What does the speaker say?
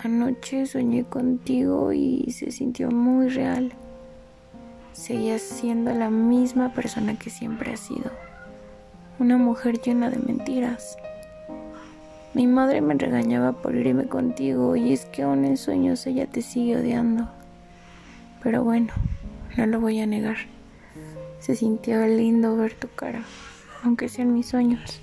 Anoche soñé contigo y se sintió muy real. Seguías siendo la misma persona que siempre has sido. Una mujer llena de mentiras. Mi madre me regañaba por irme contigo y es que aún en sueños ella te sigue odiando. Pero bueno, no lo voy a negar. Se sintió lindo ver tu cara, aunque sean mis sueños.